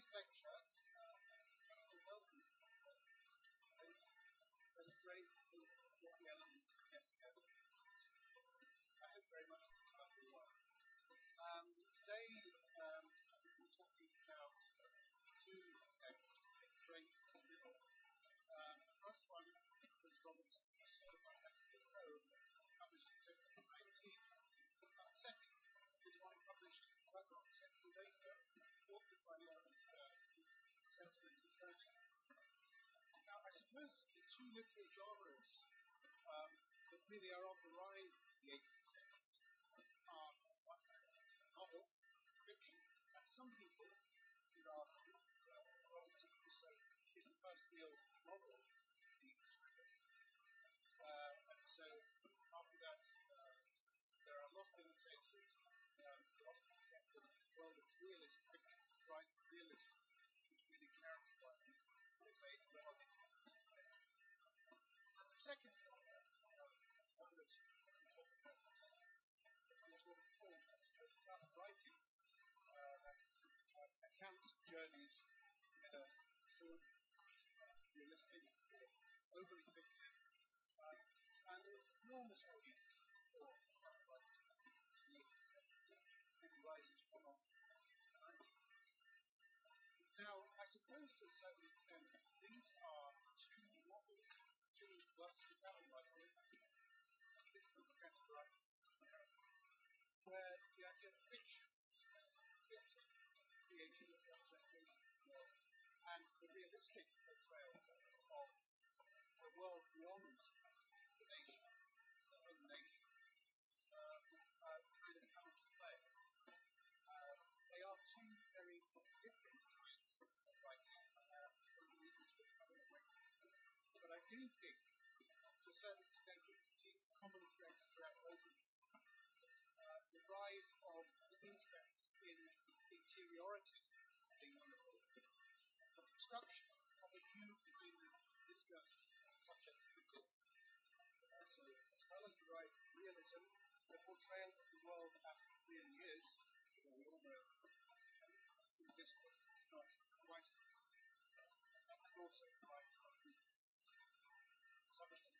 today's lecture, uh, Mr. Welcome, was great the elements get together. I hope very much it's about the work. Um, today, um, we're talking about two texts, Middle. Um, the first one was Robinson Crusoe by Matthew Code, published in 1719. Uh, the second Now, I suppose the two literary genres um, that really are on the rise in the 18th century are novel, fiction, and some people would argue that Robinson Crusoe is the first real novel in the language. Uh, and so, after that, uh, there are a lot of imitators, um, philosophers of this world of realist fiction, this writing. That is, uh, accounts journeys, whether short, uh, realistic, or overly fictive. And an enormous audience for writing in the 18th century, and rises from the 19th century. Now, I suppose to a certain extent, where the idea of fiction, filter, creation of representation and the realistic a certain extent, we can see common threads throughout both of them the rise of the interest in the interiority of the universe, the construction of a new begin discussing subjectivity, uh, so as well as the rise of realism, the portrayal of the world as it really is, although we all know in discourse it's not quite as and also the rise of the subject.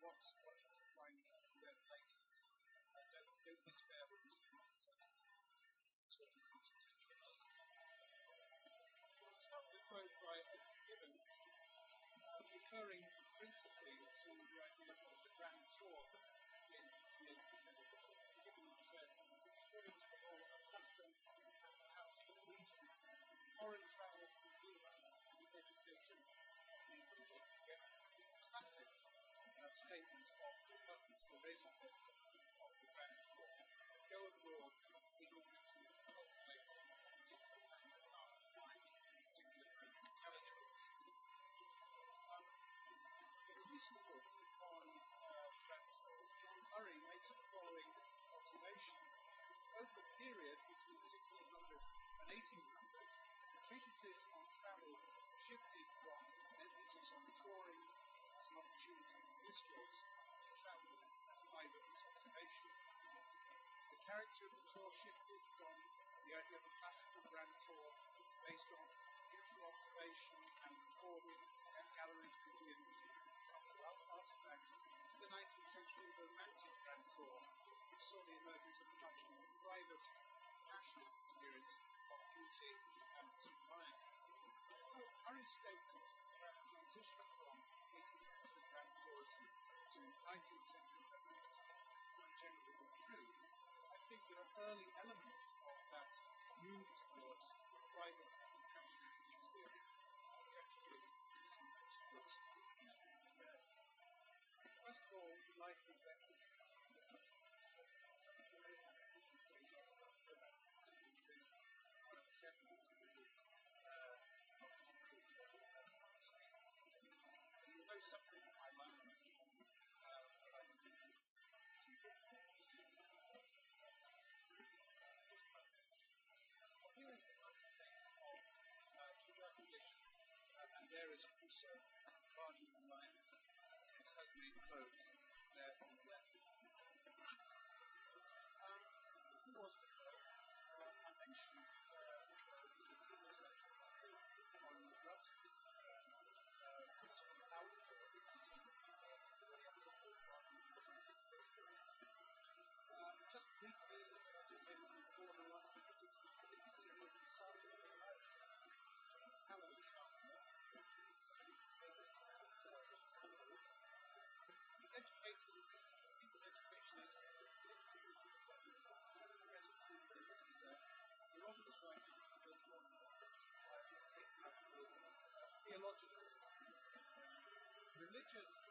what's what you can find in their places. And don't, don't despair when you treatises on travel shifted from emphasis on touring discourse to travel as eyewitness observation. The character of the tour shifted from the idea of a classical grand tour based on neutral observation and recording at galleries, museums, cultural artifacts to the 19th century romantic grand tour, which saw the emergence of a much more private, passionate experience of beauty and sublime. Murray's statement churches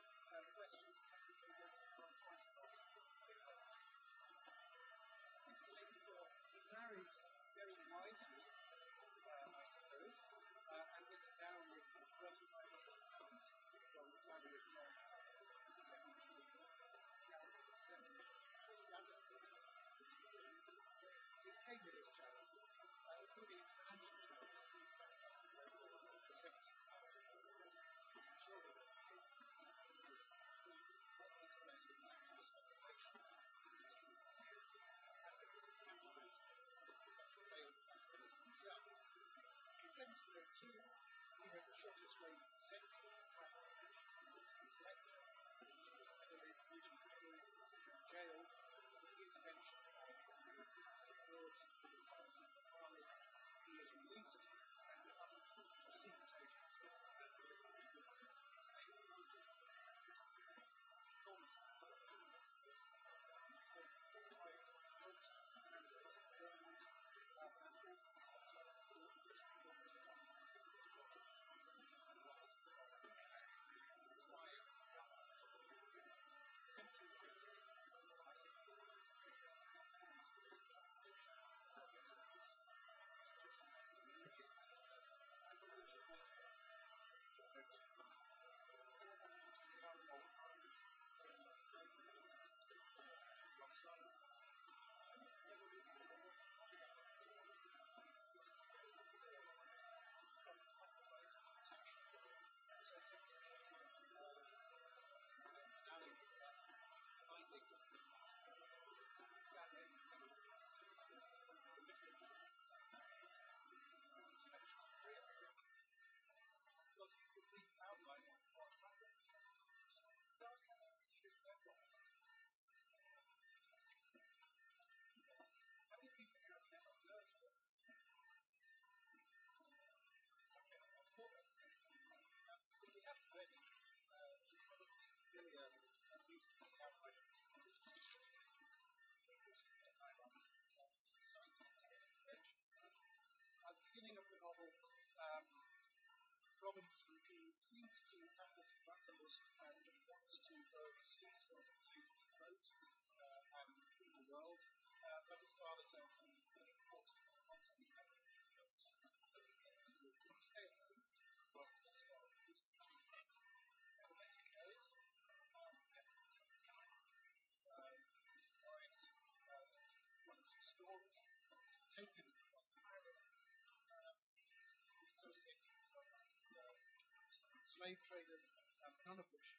Roman speaking seems to have the uppermost and wants to go seas with. slave traders have none of which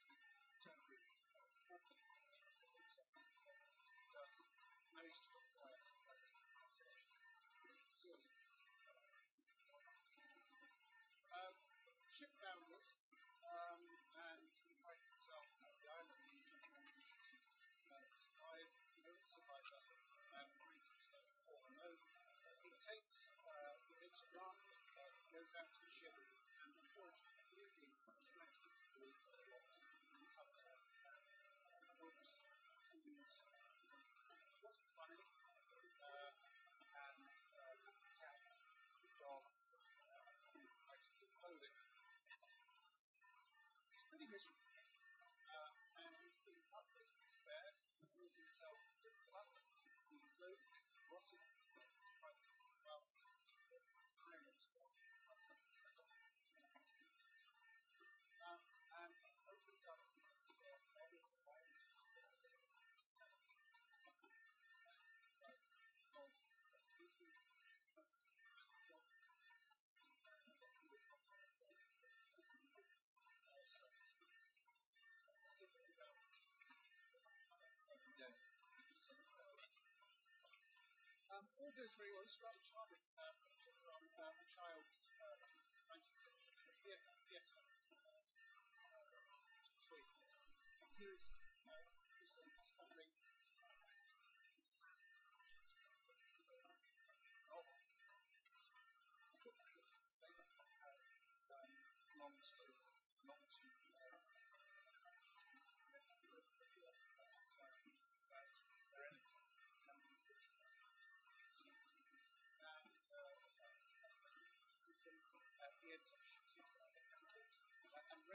all goes very well. It's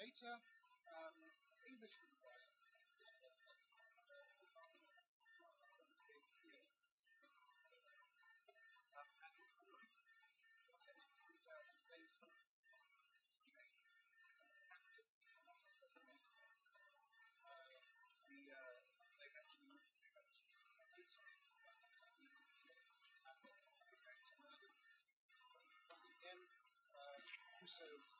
later, um, Englishman um, and his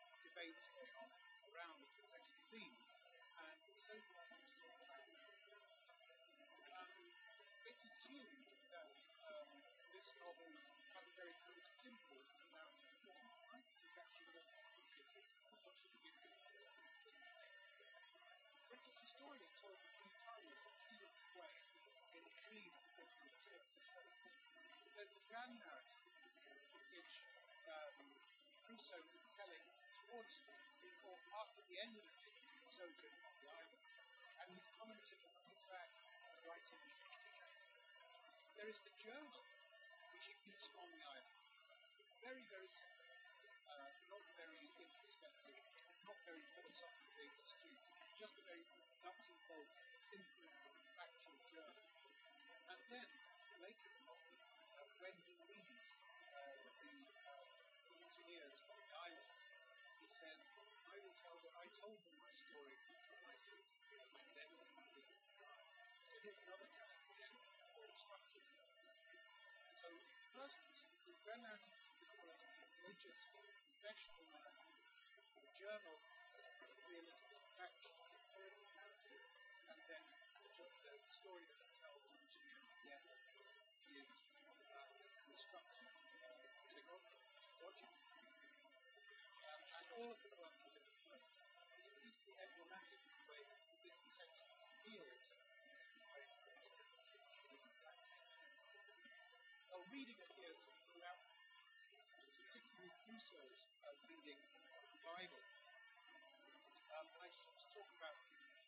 debates going on around the setting themes, and it's those that I want to talk about um, it's assumed that um, this novel has a very kind of simple narrative form. More complicated what should to British historians told us three times three different ways in three different texts. There's the grand narrative, which um, after the end of sojourn on the island, and on the fact writing. There is the journal, which he keeps on the island. Very, very simple. Uh, not very introspective, not very philosophically astute, just a very nuts and bolts, simple, says, I will tell them, I told them my story to my sister, and then he begins. So here's another telling again, more structured. So first, the grand narrative is before us a religious, confessional narrative, a journal, realistic, factual, historical narrative, and then the, the story that Crusoe's uh, reading the Bible. Um, I just want to talk about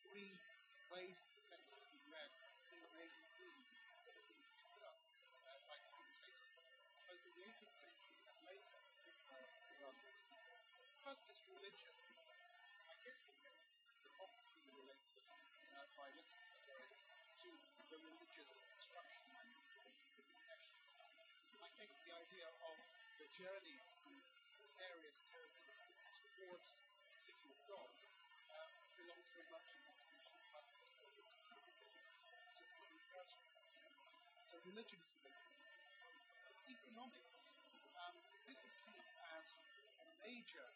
three ways that the text has been read, three major themes that have been picked up uh, by commentators, both in the 18th century and later uh, First is religion. I guess the text has often been related uh, by literary historians to the religious instruction I think the idea of the journey through various territories towards the city of God uh, belongs very much in the tradition of So religion is. Economics, um, this is seen as a major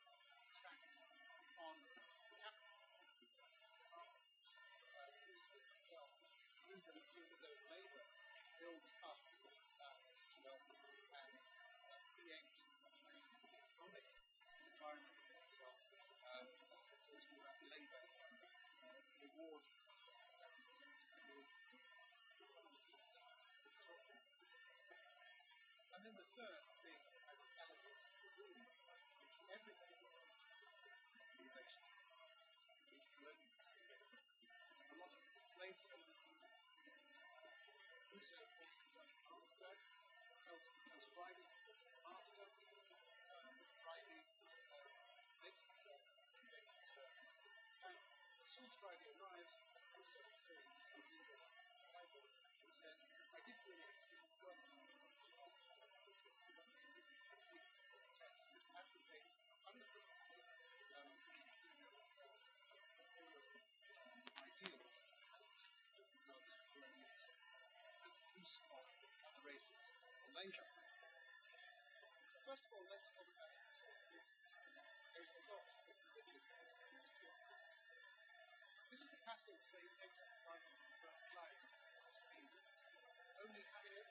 he says, I did bring it colonialism and use of other races. First of all, let's talk about Is the in the first. Only having it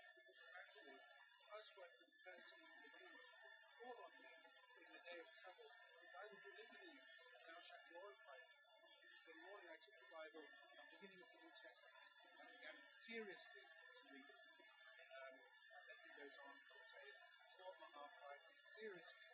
actually housewife and parenting the means fall on me in the day of trouble. I will deliver you, thou shalt glorify me. The morning I took the Bible, the beginning of the New Testament, and began seriously to read it. Um, and then he goes on to say it's four and a half hours, seriously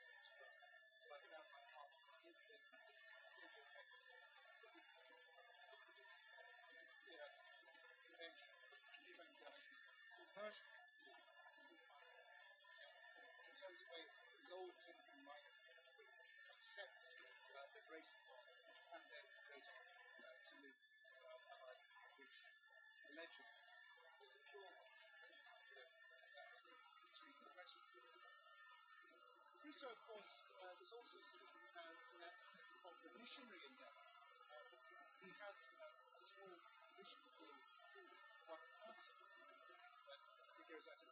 accepts uh, the grace of God and then on uh, to live uh, a life which allegedly is a poor one. That's the question. Crusoe, of course, uh, was also seen as an advocate of the missionary endeavor. Uh, he has a small mission being one. As he goes at it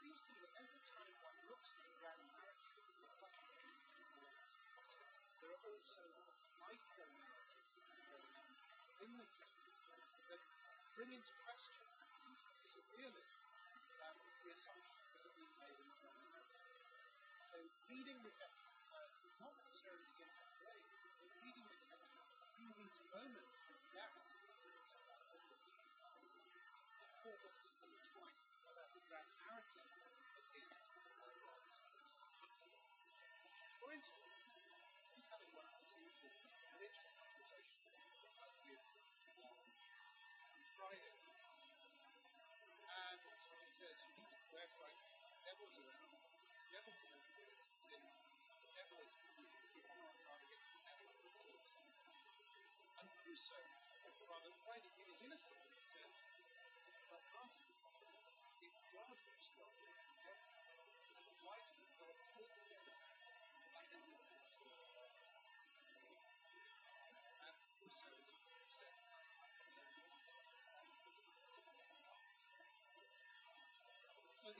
seems to me that every time one. Looks at the grand narrative of such there are also micro narratives in the text that bring into question severely um, the assumptions that have been made in the narrative. So reading the text uh, not necessarily against the way, but reading the text through these moments Instance, he's having one of his usual religious conversations with Friday. And he says, You need to pray. The around. The devil's going to sin. The devil is keeping on guard against the. And Crusoe, rather finding in his innocence,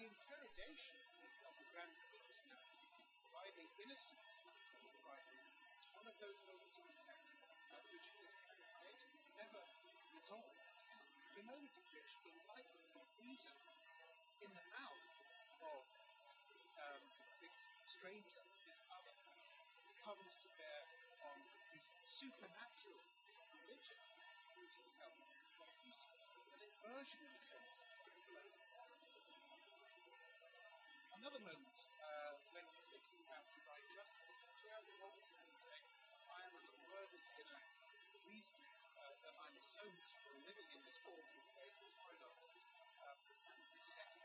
the interrogation of the grand by the innocent writer is one of those moments in the text at which is created is never resolved. It is the moment in which the enlightenment of reason in the mouth of um, this stranger, this other, comes to bear on his supernatural religion, which is held useful, an inversion in a sense. Another moment uh, when he's thinking about divine justice, where the Lord can say, I am an unworthy sinner, reason uh, that I'm so miserable living in this awful place, this product, um, and setting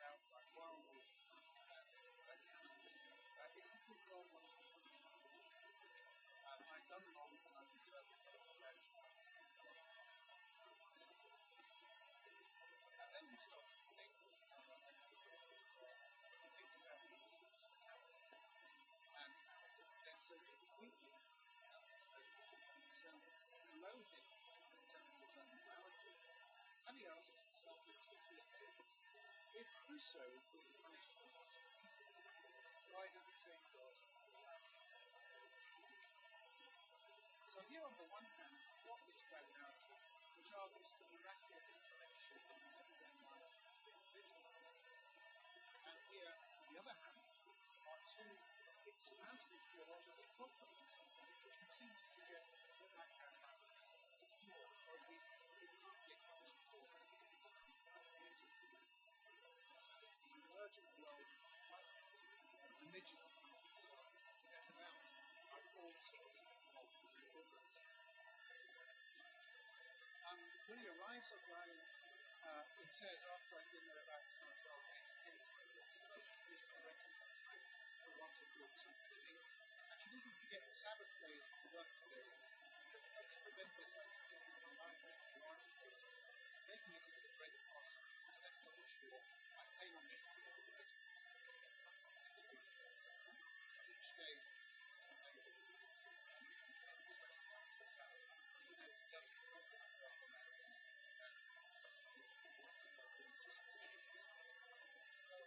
For his why same God? So here on the one hand, what is gravitation, which argues the miraculous intervention. And here, on the other hand, are two insurmountable theological which would seem to when he arrives at Rome, uh, it says after I've been there about 12 days, he came to my books, which recognized for lots of books and living. And she didn't forget the Sabbath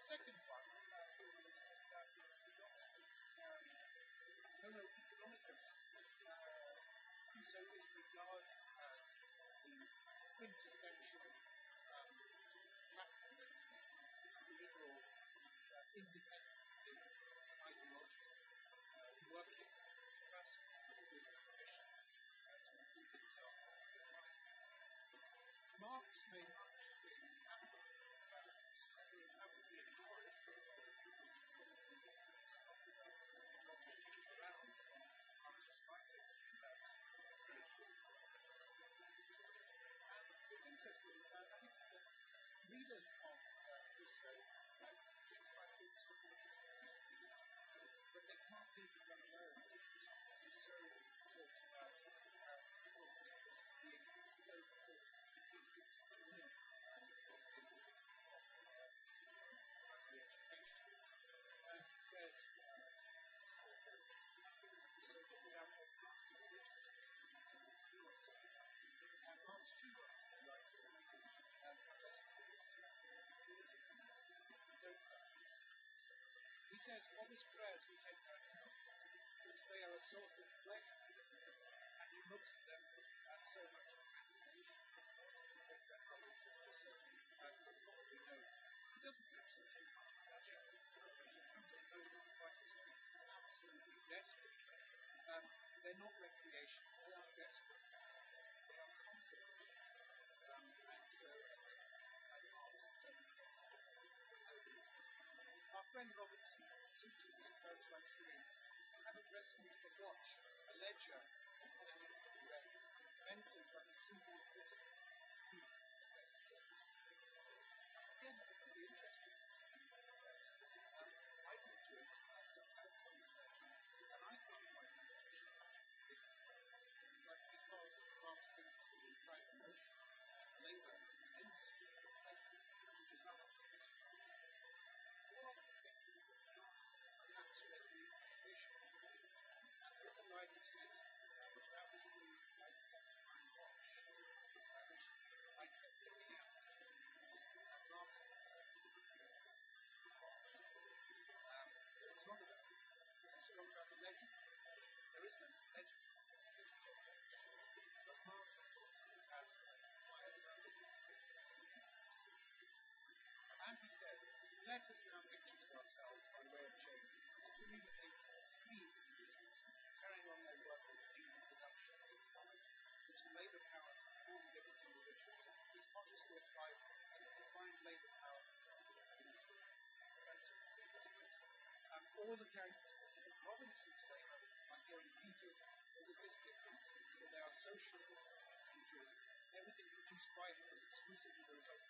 second one, Homo economicus, so is regarded as the quintessential um, capitalist liberal uh, independent readers of says, all these prayers we take back now, since they are a source of pleasure to them, and he looks at them as so much gratification. we know. He doesn't actually take much pleasure. He comes to notice the crisis absolutely desperate. Friend Robert Souter describes my experience. Having rescued a watch, a ledger, and a red, fences like a trivial Science has now pictures ourselves by way of change as we mutate three individuals carrying on their work of the production of knowledge, which the labour power of all the different individuals is consciously applied as a combined labour power of the organism, sensory business. And all the characteristics of Robinson's labour are here repeated as a difference, but they are social and joy. Everything produced by him is exclusively the result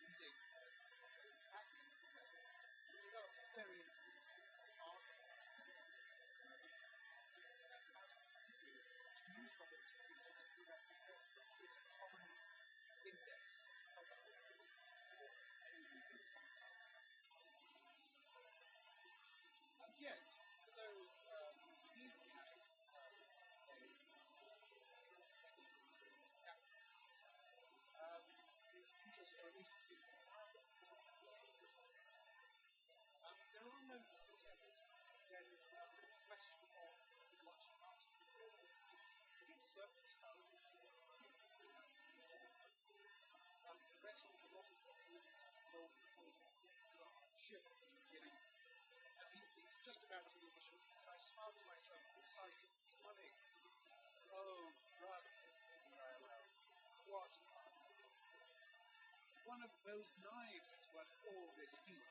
just about to leave short, and I smile to myself at the sight of this money. Oh, right, I aloud. What? One of those knives is worth all this heap.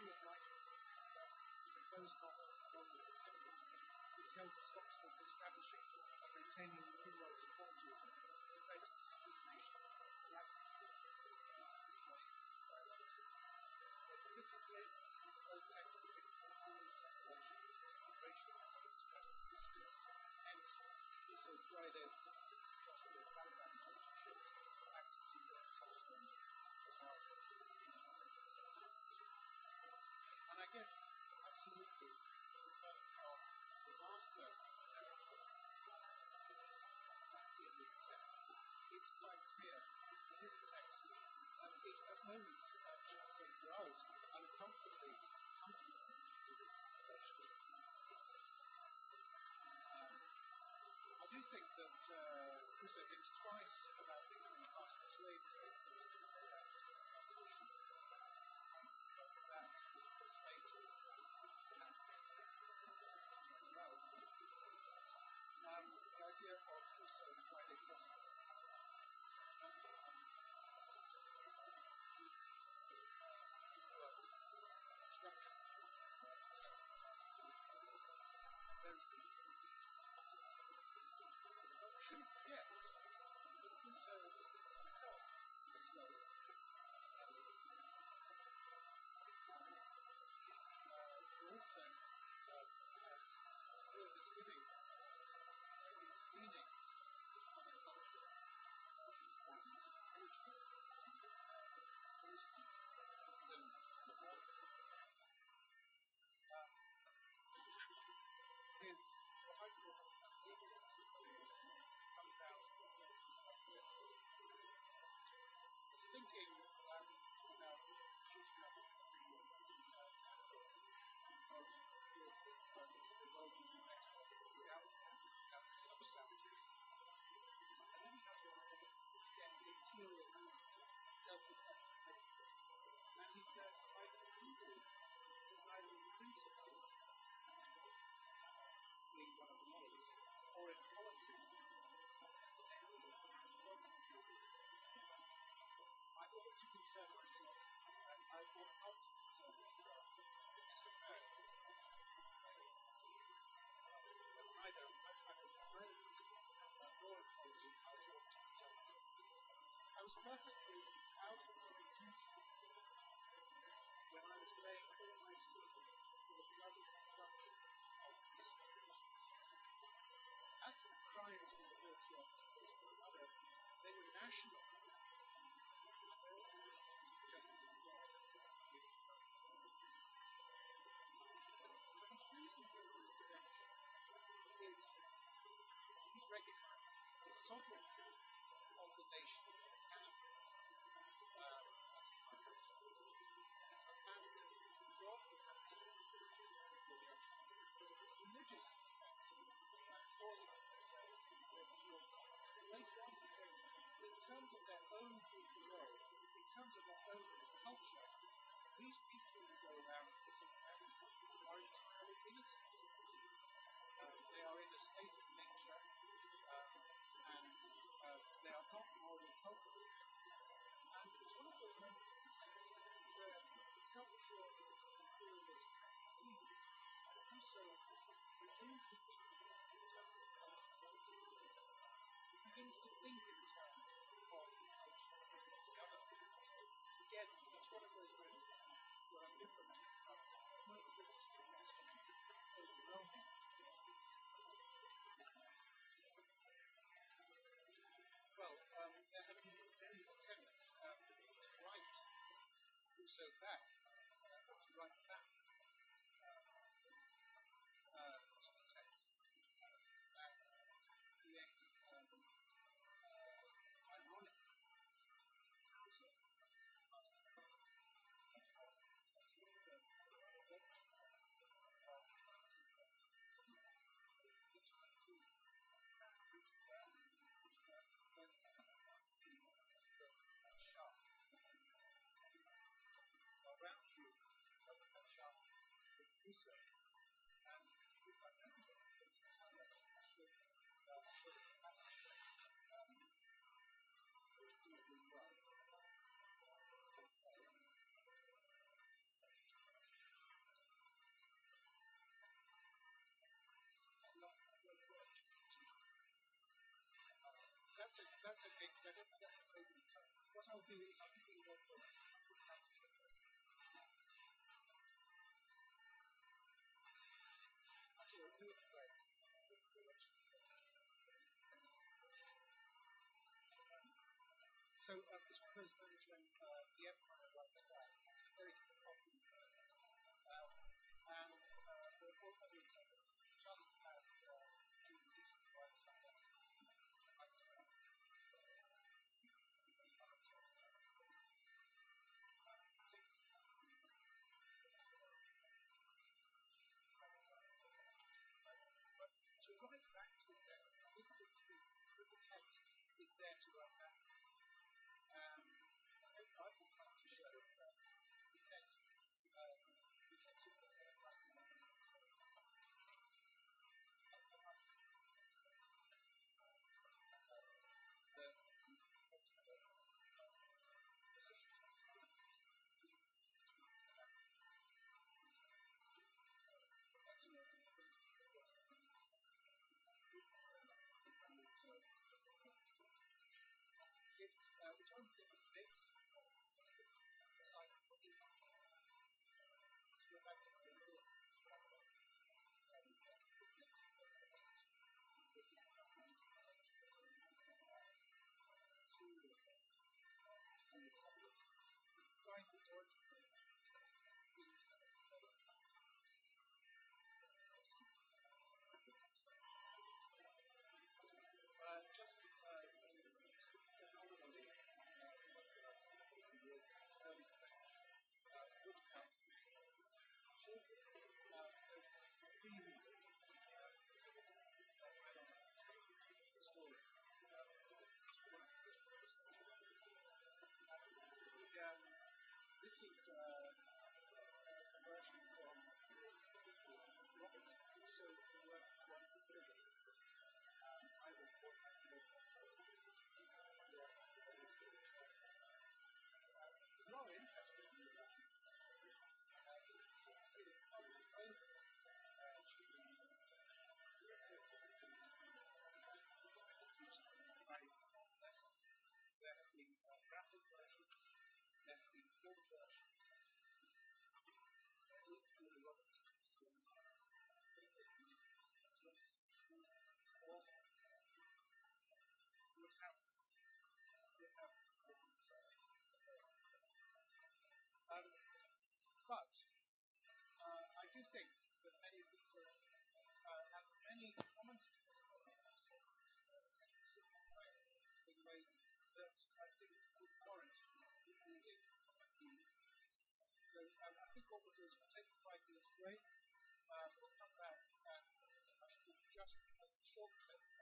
The proposed model of government is held responsible for establishing and maintaining also thinks twice was perfectly out of my duty when I was laying all my schemes for the bloody destruction of this As to the crimes they were guilty of one another, they were national. Of God. The intervention is recognizing the sovereignty also begins to think in terms of culture begins to think in terms of culture and. So again, it's one of those moments where ambivalence comes up, not ability to question overwhelming. Well, um, there have been many attempts um, to write also back, That's a that's a big that's a that's big What I'll do is I'll So uh, this one moments when uh, the Empire it's very. Um, and uh, the report that is just as uh, to recently lessons writes back. But to write back to the text, is the, the text there to unpack. It's uh, bits the of the Let's go back to the middle to this is uh, um, but uh, I do think that many of these versions uh, have many commentaries simplify in ways that I think would warrant including So um, I think what we'll do is we'll take the five minutes break, uh, we'll come back and I should just a short clip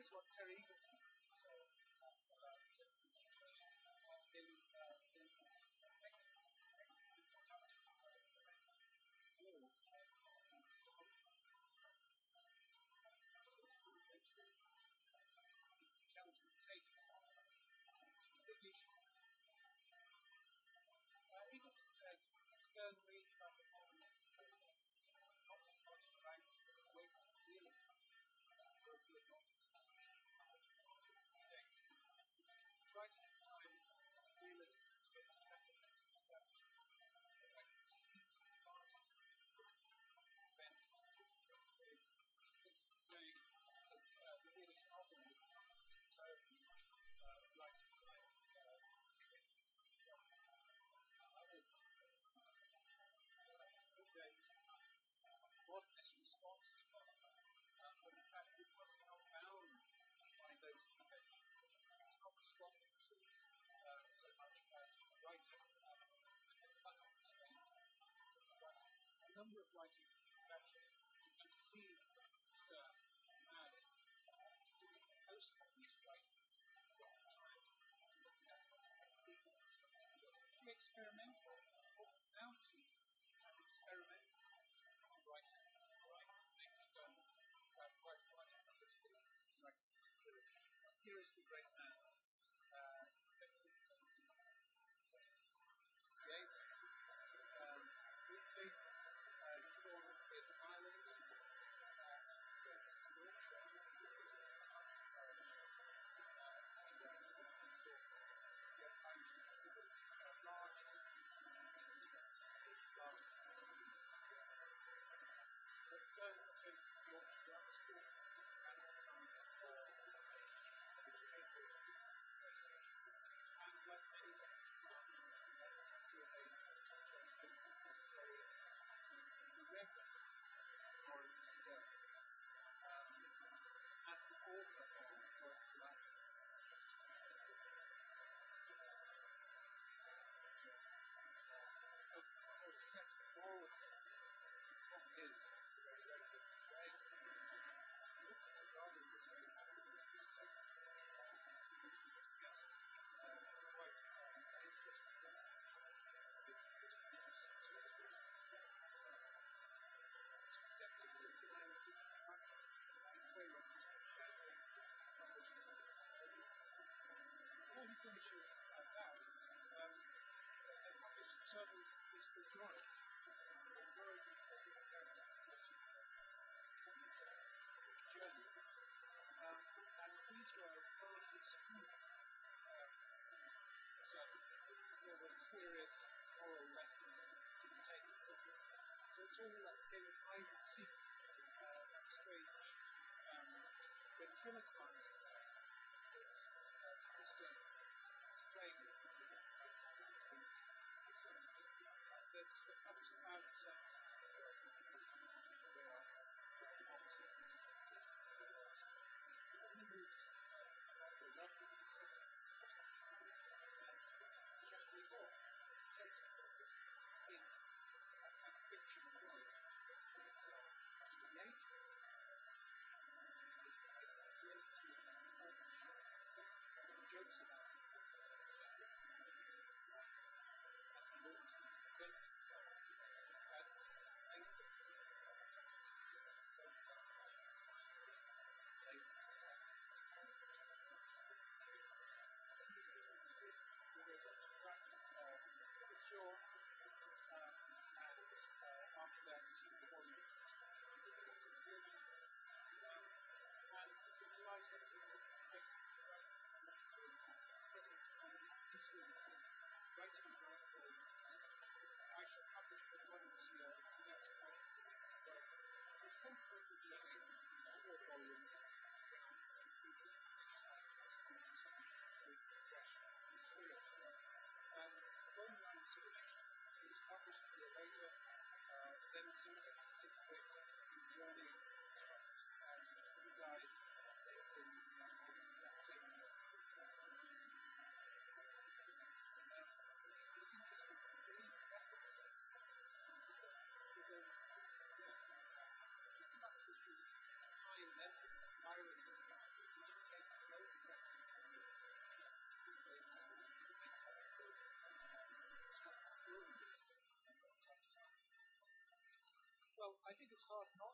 here's what Terry responding to uh, so much as writing a constraint. A number of writers have actually can see Sterne as doing postmodernist writing at this time. It's the experimental, what we now see as experimental writing, next um, uh, quite quite interesting writing period. Here is the great man, uh, serious moral lessons to be taken from them. So it's all I think it's hard not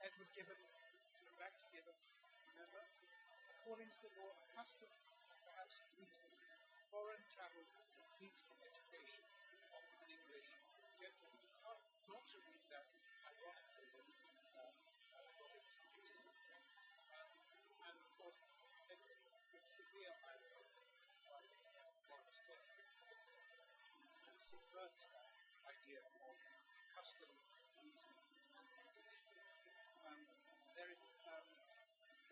Edward Gibbon, to go back to remember, according to the law, a custom, perhaps, leads them foreign travel leads them and that uh, idea of custom using um, there is um,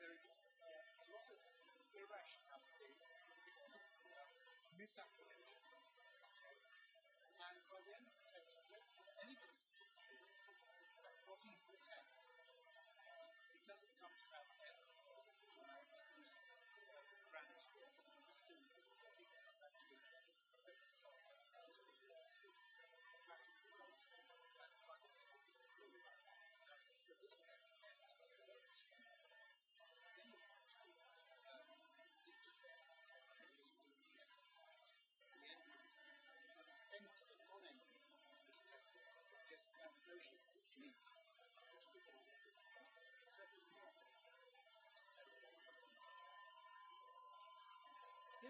there is yeah, a lot of irrationality, uh, misapprehension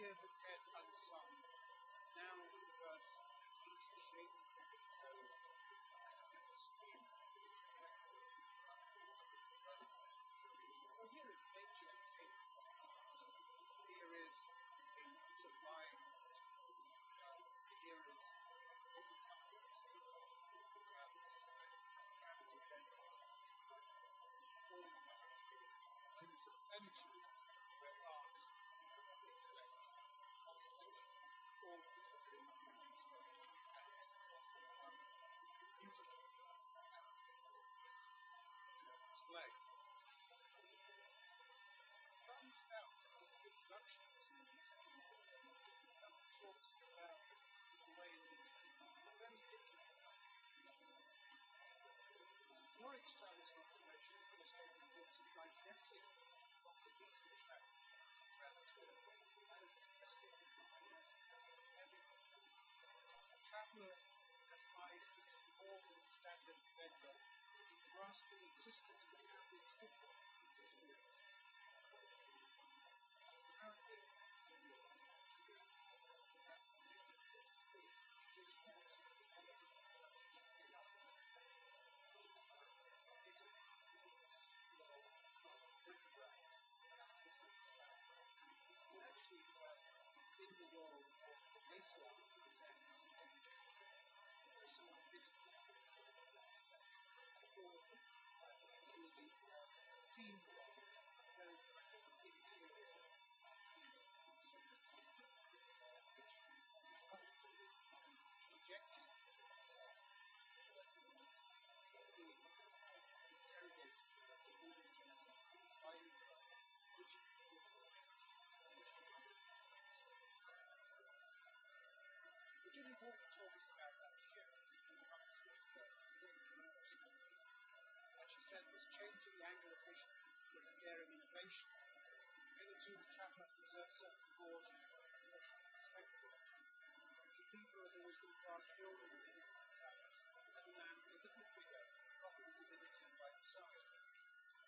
Yes, it's resistance bigger people is in the world of Islam, there's See.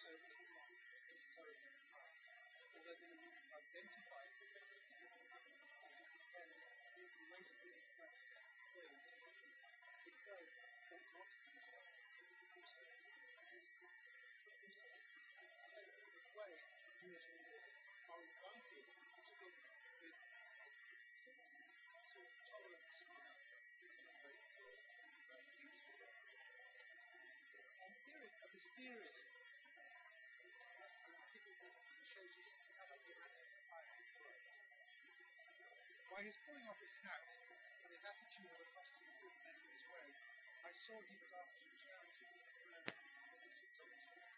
Rousseau is not Rousseau in the past. Although the is identified with him, then the most really first experience is the to. So, in a way, Jewish readers are invited to look with sort of tolerance and a very beautiful way. And there is a mysterious He was asking charity as he sits on the street,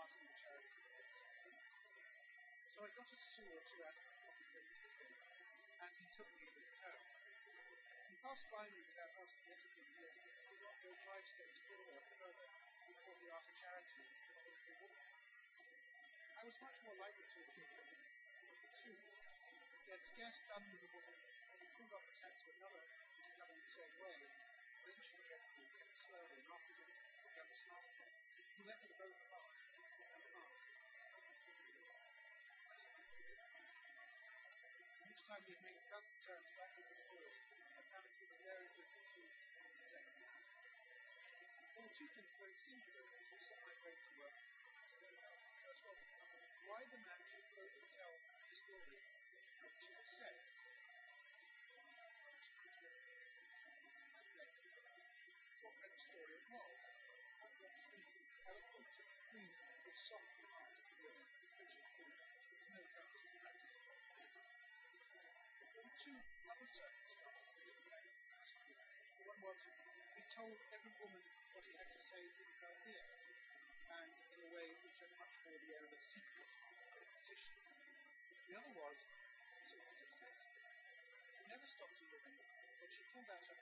asking charity. So I got a sword to popularity and he took me in his turn. He passed by me without asking anything more, did not go five steps forward further before he asked charity I was much more likely to have killed him. Two, he had scarce done with the woman when he pulled off his hat to another who was the same way. Time he had made a dozen turns backwards and forwards, I found it to be very good to see the second. There were two things very singular as we set my brain to work First of all, why the man should only tell the story of two sets. And second, what kind of story it was, and what species of eloquence it mean which softened told every woman what he had to say in her ear, and in a way which had much more the air of a secret competition. The other was sort of success. He never stopped to look when she pulled out her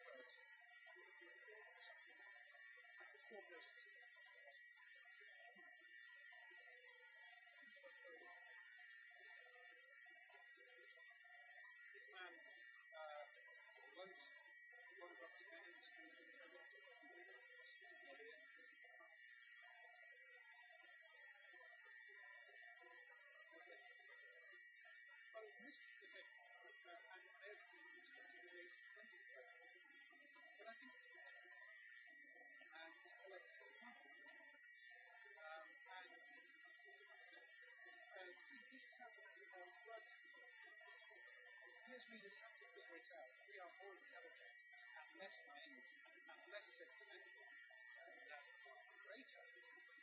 readers have to figure it out. We are more intelligent and less naive and less sentimental than greater,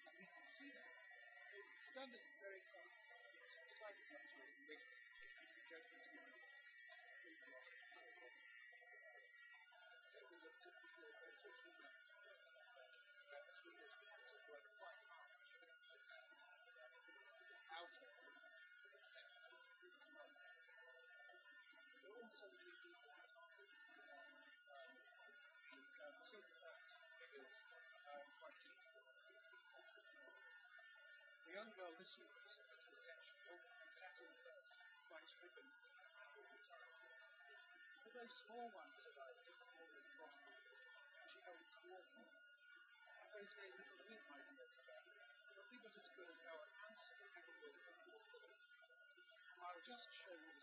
and we can see that. It's done Are also many people um, quite simply. The young girl listened with attention, and sat in the bus, quite stricken. The very small one, said I, took corner of the she held it towards me. I very little my said I. But as good as thou art handsome, and of I'll just show you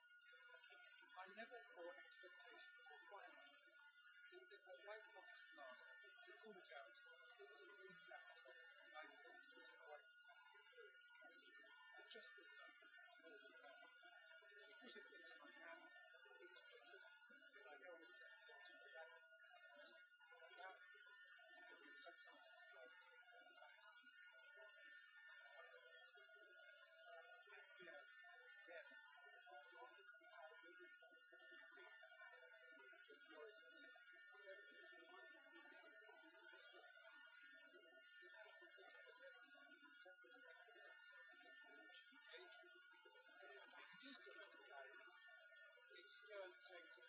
just going to take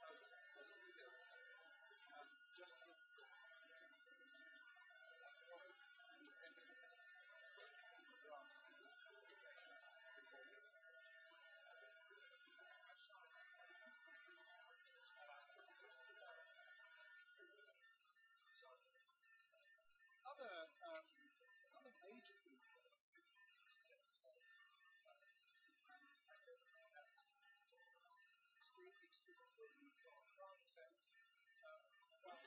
street exclusively from one sense, uh, but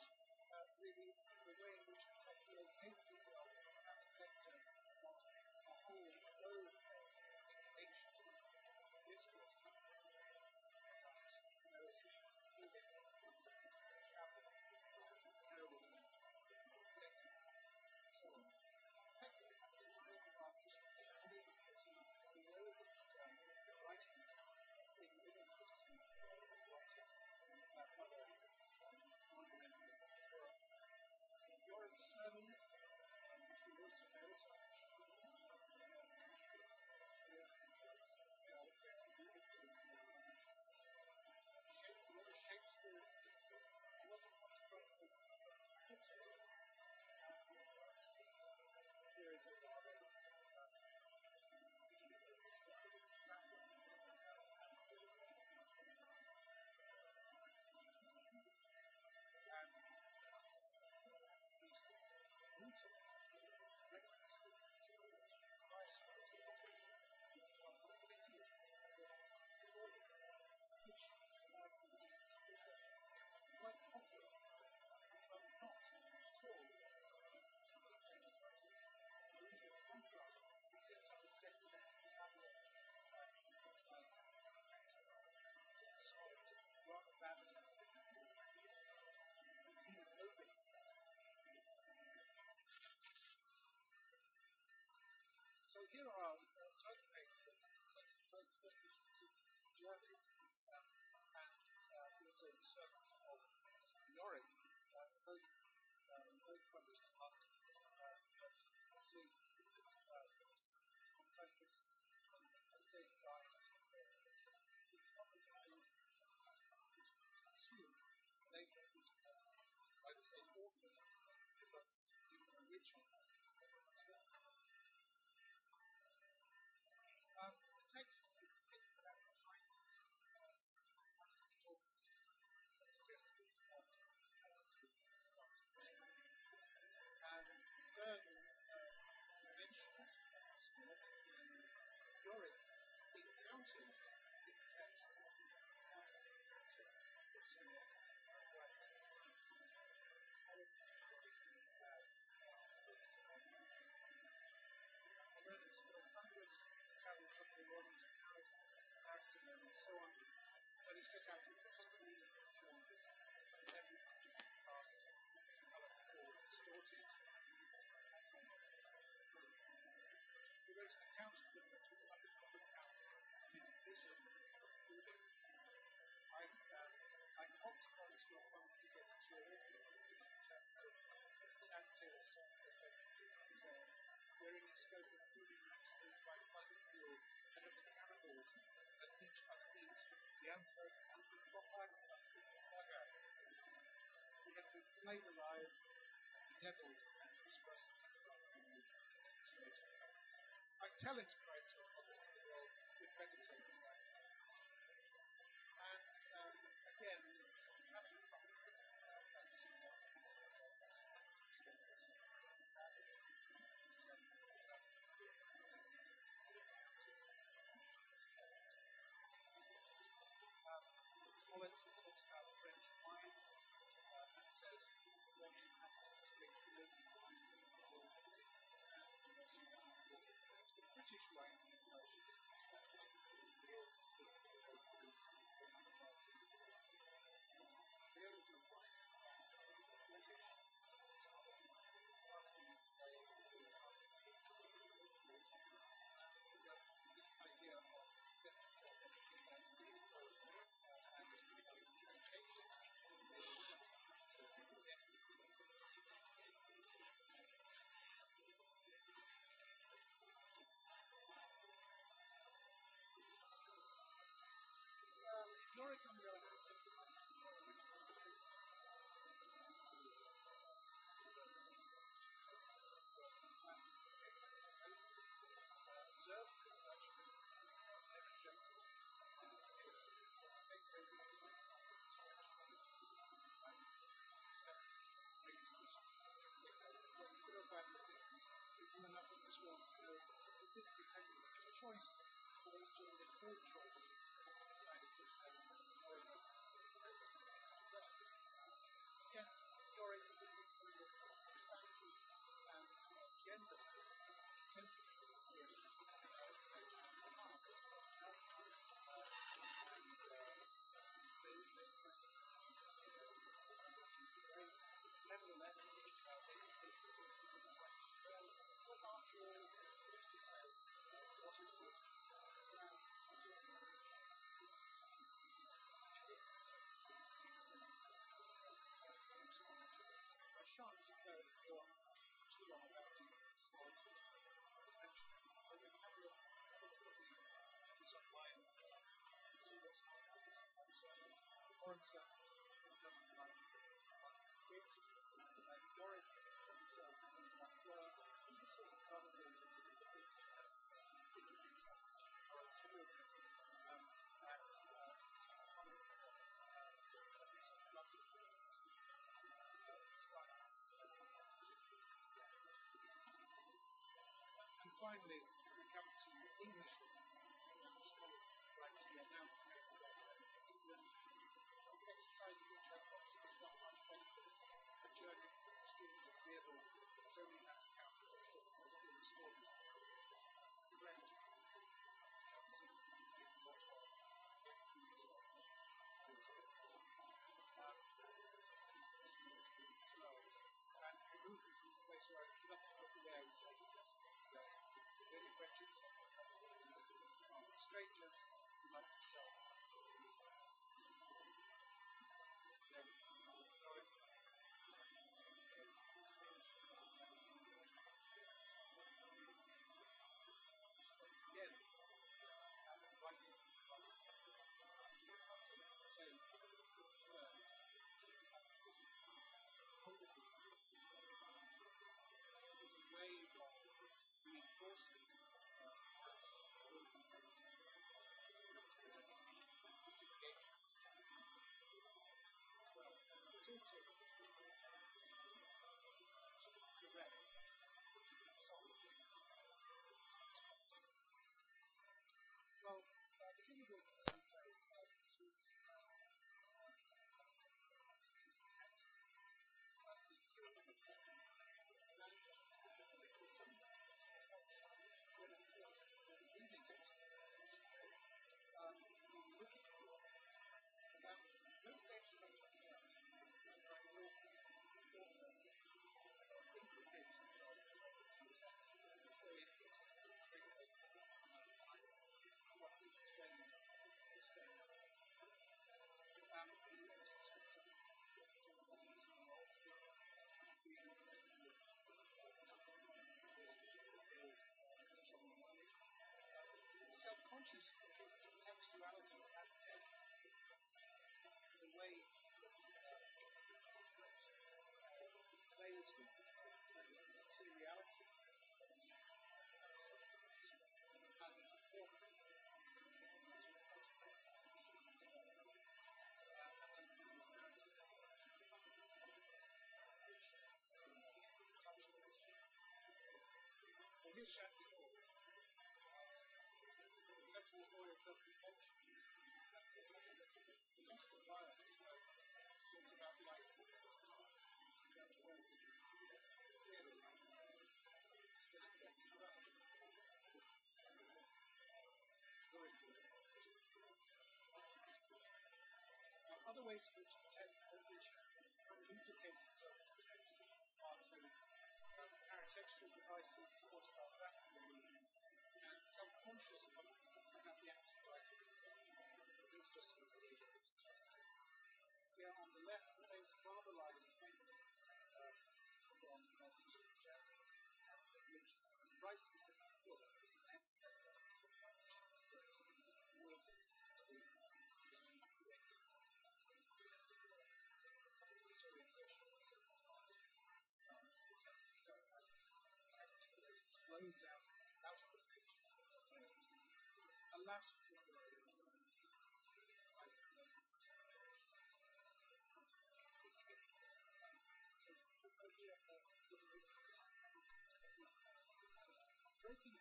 uh, really the way in which the text locates itself at the center of the whole old ancient discourse here are our uh, token papers place first in Germany and uh, also the Sermons of Mr. Yorick, uh, both uh, both published see and I say diagrams the consume, I say, author research out in the spring. I tell it. the devil that's explained. force 支持。other ways in which the text language duplicates itself in text are through paratextual devices, automatic we are on the left breaking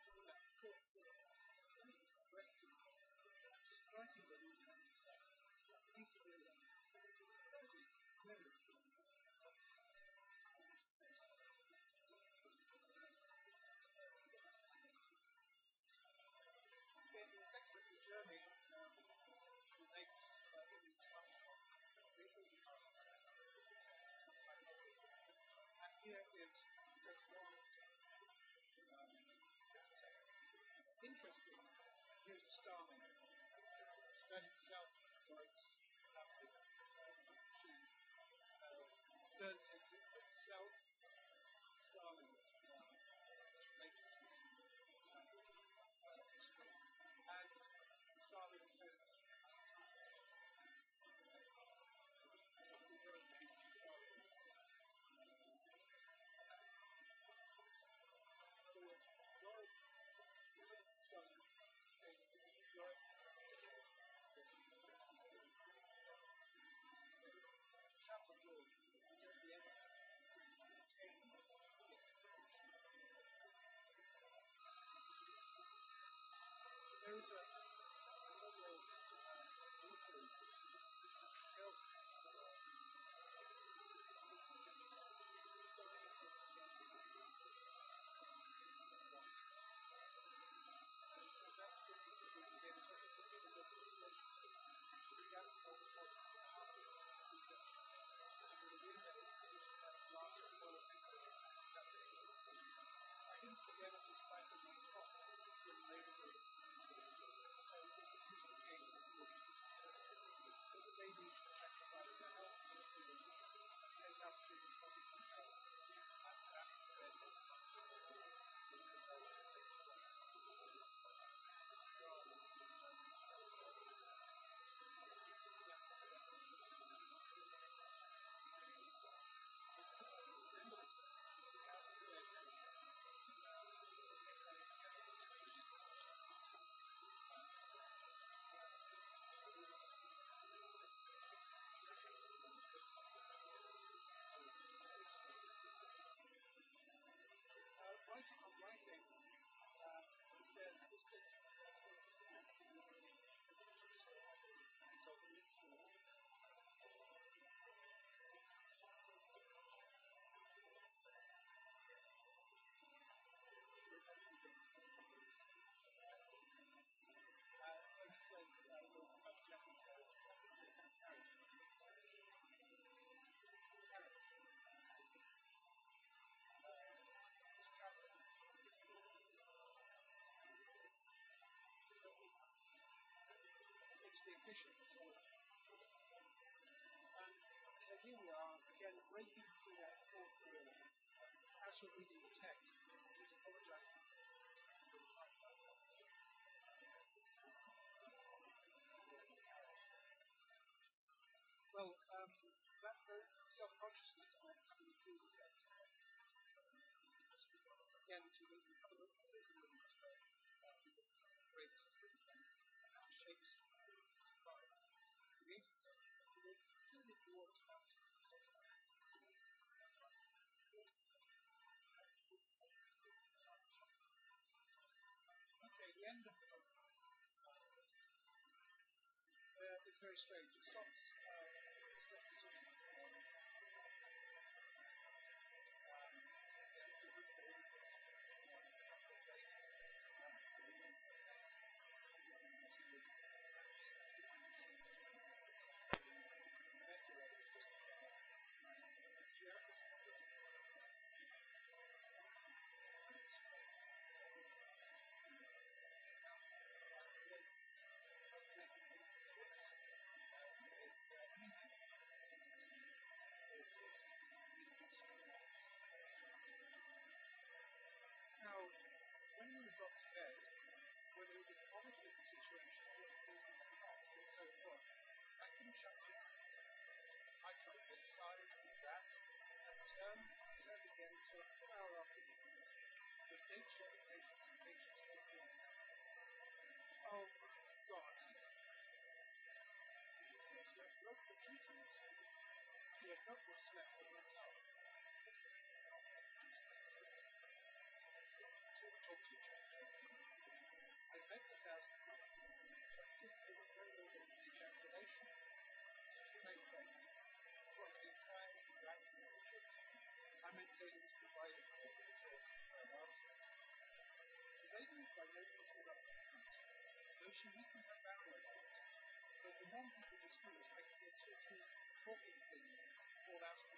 He Here's a star on it. Study itself works. Fisher uh, before so here we are, again, breaking through that fourth theorem as we're reading the text. Uh, it's very strange. It stops decided to do that, and turn, turn again to a full hour after evening, with nature, patience, and patience and the Oh my God! You should see she had broken the treatment. She had not But the non-people in the schools actually are talking things all out of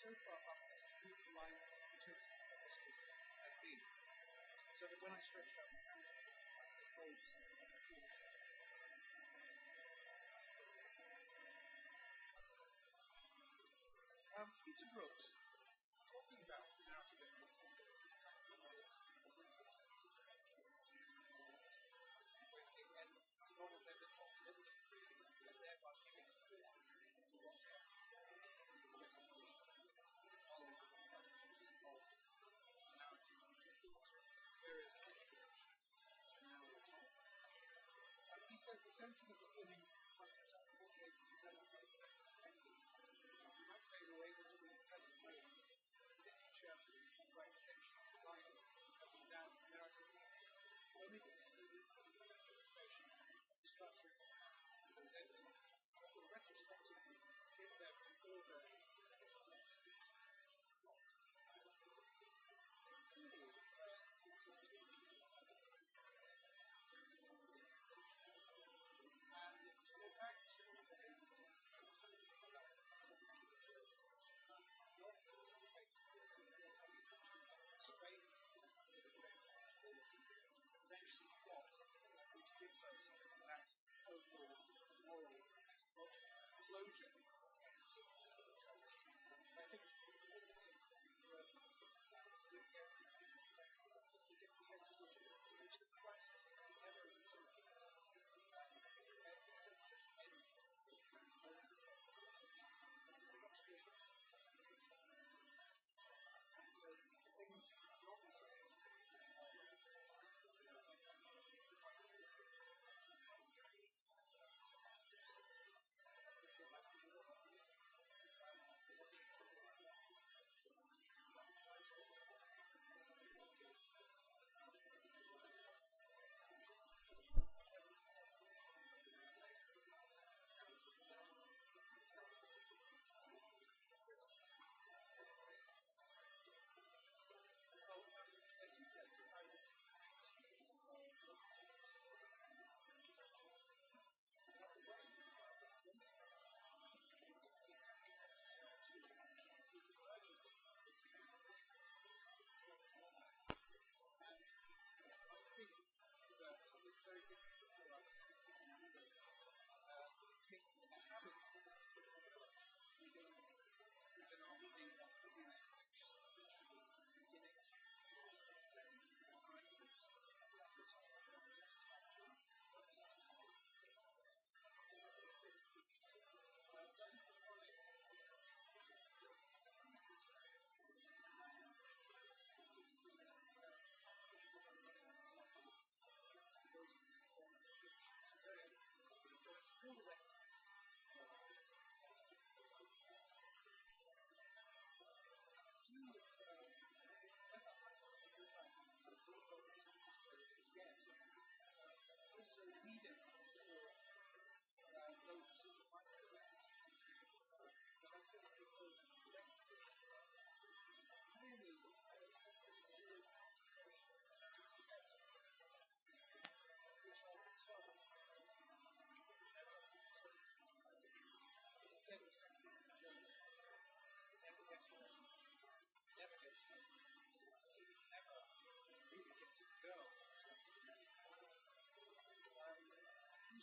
so far up as to move the line between its hephaestus and me, so that when I stretched out my hand, I could hold the fork. Um, Peter Brooks says the sense of the beginning must have something more than the eternal sense of ending. You might say the way was the present ways. Literature, by extension, life, present now, narrative, or even the anticipation, structure,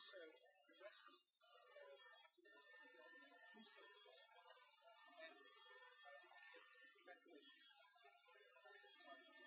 So the rest was seen as two dominant crusades. And secondly, the sons